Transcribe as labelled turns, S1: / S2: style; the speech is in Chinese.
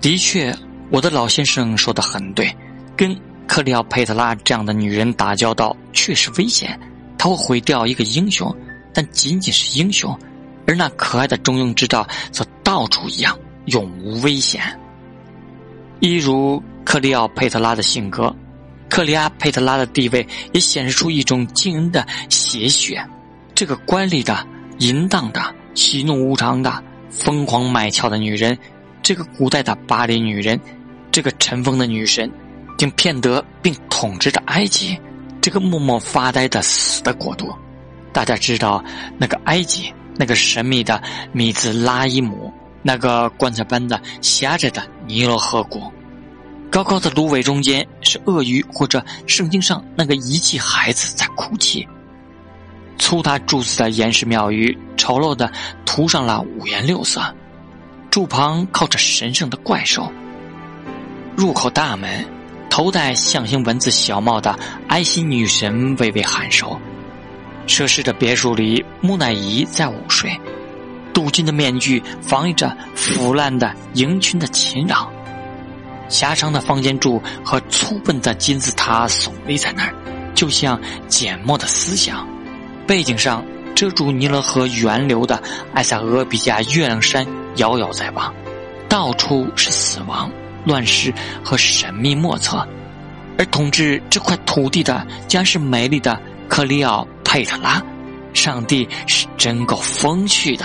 S1: 的确，我的老先生说的很对，跟克里奥佩特拉这样的女人打交道确实危险，她会毁掉一个英雄，但仅仅是英雄，而那可爱的中庸之道则到处一样，永无危险。一如克里奥佩特拉的性格，克里亚佩特拉的地位也显示出一种惊人的邪血。这个官吏的、淫荡的、喜怒无常的、疯狂卖俏的女人。这个古代的巴黎女人，这个尘封的女神，竟骗得并统治着埃及，这个默默发呆的死的国度。大家知道，那个埃及，那个神秘的米兹拉伊姆，那个棺材般的狭窄的尼罗河谷，高高的芦苇中间是鳄鱼，或者圣经上那个遗弃孩子在哭泣。粗大柱子的岩石庙宇，丑陋的涂上了五颜六色。柱旁靠着神圣的怪兽。入口大门，头戴象形文字小帽的埃心女神微微颔首。奢侈的别墅里，木乃伊在午睡，镀金的面具防御着腐烂的鹰群的侵扰。狭长的方尖柱和粗笨的金字塔耸立在那儿，就像缄默的思想。背景上。遮住尼罗河源流的埃塞俄比亚月亮山遥遥在望，到处是死亡、乱世和神秘莫测，而统治这块土地的将是美丽的克里奥佩特拉。上帝是真够风趣的。